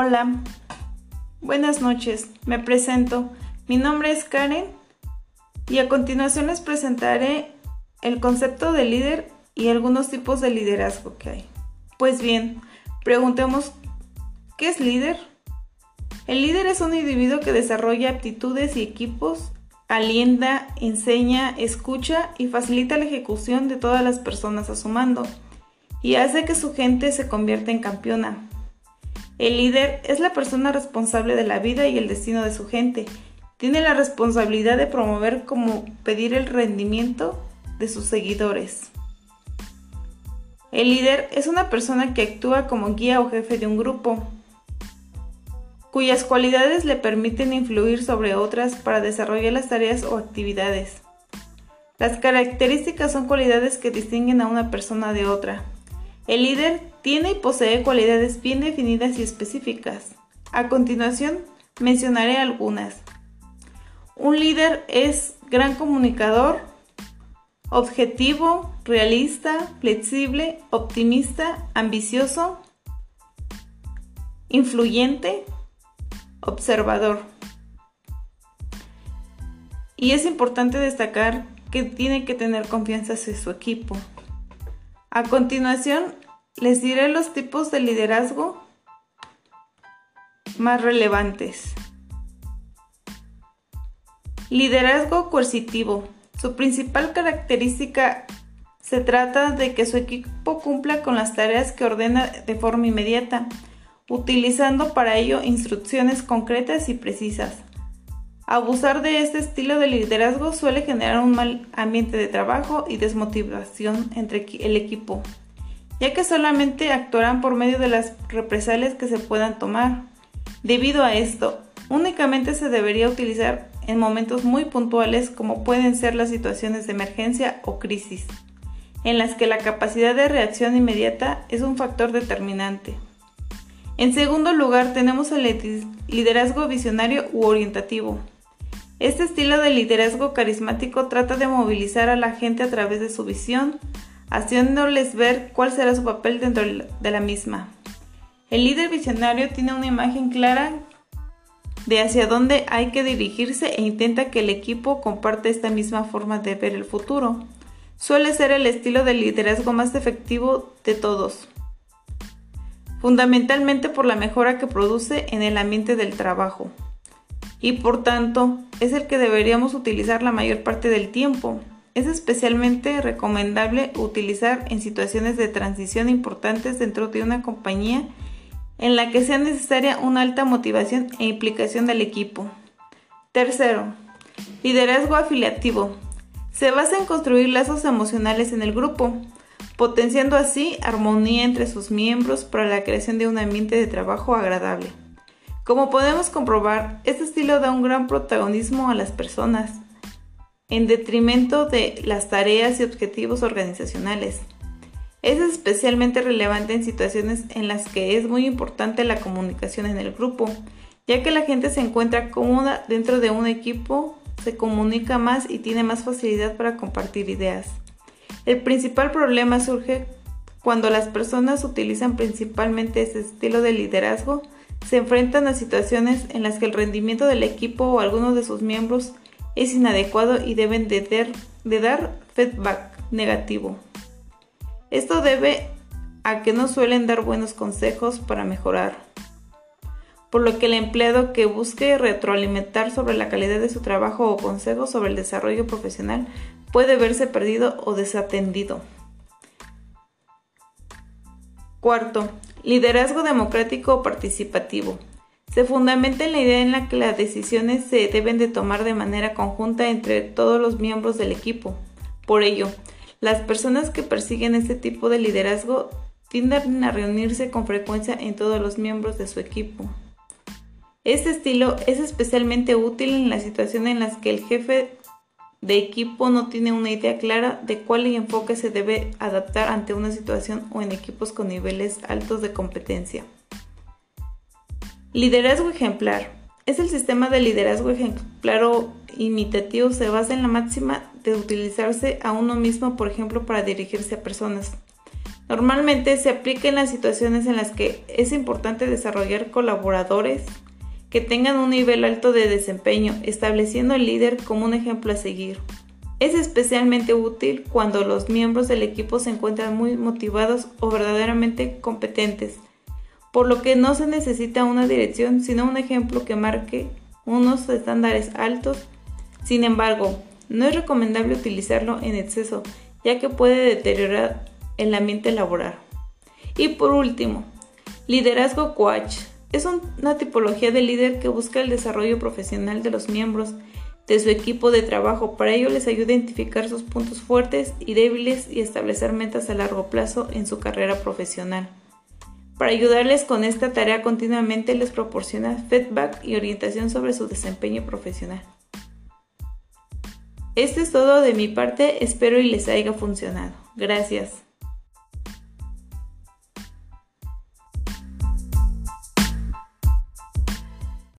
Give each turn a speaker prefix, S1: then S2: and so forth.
S1: Hola, buenas noches, me presento. Mi nombre es Karen y a continuación les presentaré el concepto de líder y algunos tipos de liderazgo que hay. Pues bien, preguntemos, ¿qué es líder? El líder es un individuo que desarrolla aptitudes y equipos, alienta, enseña, escucha y facilita la ejecución de todas las personas a su mando y hace que su gente se convierta en campeona. El líder es la persona responsable de la vida y el destino de su gente. Tiene la responsabilidad de promover como pedir el rendimiento de sus seguidores. El líder es una persona que actúa como guía o jefe de un grupo, cuyas cualidades le permiten influir sobre otras para desarrollar las tareas o actividades. Las características son cualidades que distinguen a una persona de otra. El líder tiene y posee cualidades bien definidas y específicas. A continuación, mencionaré algunas. Un líder es gran comunicador, objetivo, realista, flexible, optimista, ambicioso, influyente, observador. Y es importante destacar que tiene que tener confianza en su equipo. A continuación, les diré los tipos de liderazgo más relevantes. Liderazgo coercitivo. Su principal característica se trata de que su equipo cumpla con las tareas que ordena de forma inmediata utilizando para ello instrucciones concretas y precisas. Abusar de este estilo de liderazgo suele generar un mal ambiente de trabajo y desmotivación entre el equipo, ya que solamente actuarán por medio de las represalias que se puedan tomar. Debido a esto, únicamente se debería utilizar en momentos muy puntuales como pueden ser las situaciones de emergencia o crisis, en las que la capacidad de reacción inmediata es un factor determinante. En segundo lugar, tenemos el liderazgo visionario u orientativo. Este estilo de liderazgo carismático trata de movilizar a la gente a través de su visión, haciéndoles ver cuál será su papel dentro de la misma. El líder visionario tiene una imagen clara de hacia dónde hay que dirigirse e intenta que el equipo comparte esta misma forma de ver el futuro. Suele ser el estilo de liderazgo más efectivo de todos fundamentalmente por la mejora que produce en el ambiente del trabajo y por tanto es el que deberíamos utilizar la mayor parte del tiempo. Es especialmente recomendable utilizar en situaciones de transición importantes dentro de una compañía en la que sea necesaria una alta motivación e implicación del equipo. Tercero, liderazgo afiliativo. Se basa en construir lazos emocionales en el grupo, potenciando así armonía entre sus miembros para la creación de un ambiente de trabajo agradable. Como podemos comprobar, este estilo da un gran protagonismo a las personas, en detrimento de las tareas y objetivos organizacionales. Es especialmente relevante en situaciones en las que es muy importante la comunicación en el grupo, ya que la gente se encuentra cómoda dentro de un equipo, se comunica más y tiene más facilidad para compartir ideas. El principal problema surge cuando las personas utilizan principalmente ese estilo de liderazgo, se enfrentan a situaciones en las que el rendimiento del equipo o algunos de sus miembros es inadecuado y deben de, dar feedback negativo. Esto debe a que no suelen dar buenos consejos para mejorar, por lo que el empleado que busque retroalimentar sobre la calidad de su trabajo o consejos sobre el desarrollo profesional puede verse perdido o desatendido. Cuarto, liderazgo democrático o participativo. Se fundamenta en la idea en la que las decisiones se deben de tomar de manera conjunta entre todos los miembros del equipo. Por ello, las personas que persiguen este tipo de liderazgo tienden a reunirse con frecuencia en todos los miembros de su equipo. Este estilo es especialmente útil en las situaciones en las que el jefe de equipo no tiene una idea clara de cuál enfoque se debe adaptar ante una situación o en equipos con niveles altos de competencia. Liderazgo ejemplar. Es el sistema de liderazgo ejemplar o imitativo se basa en la máxima de utilizarse a uno mismo, por ejemplo, para dirigirse a personas. Normalmente se aplica en las situaciones en las que es importante desarrollar colaboradores que tengan un nivel alto de desempeño, estableciendo al líder como un ejemplo a seguir. Es especialmente útil cuando los miembros del equipo se encuentran muy motivados o verdaderamente competentes, por lo que no se necesita una dirección, sino un ejemplo que marque unos estándares altos. Sin embargo, no es recomendable utilizarlo en exceso, ya que puede deteriorar el ambiente laboral. Y por último, liderazgo coach. Es una tipología de líder que busca el desarrollo profesional de los miembros de su equipo de trabajo. Para ello les ayuda a identificar sus puntos fuertes y débiles y establecer metas a largo plazo en su carrera profesional. Para ayudarles con esta tarea continuamente les proporciona feedback y orientación sobre su desempeño profesional. Esto es todo de mi parte, espero y les haya funcionado. Gracias.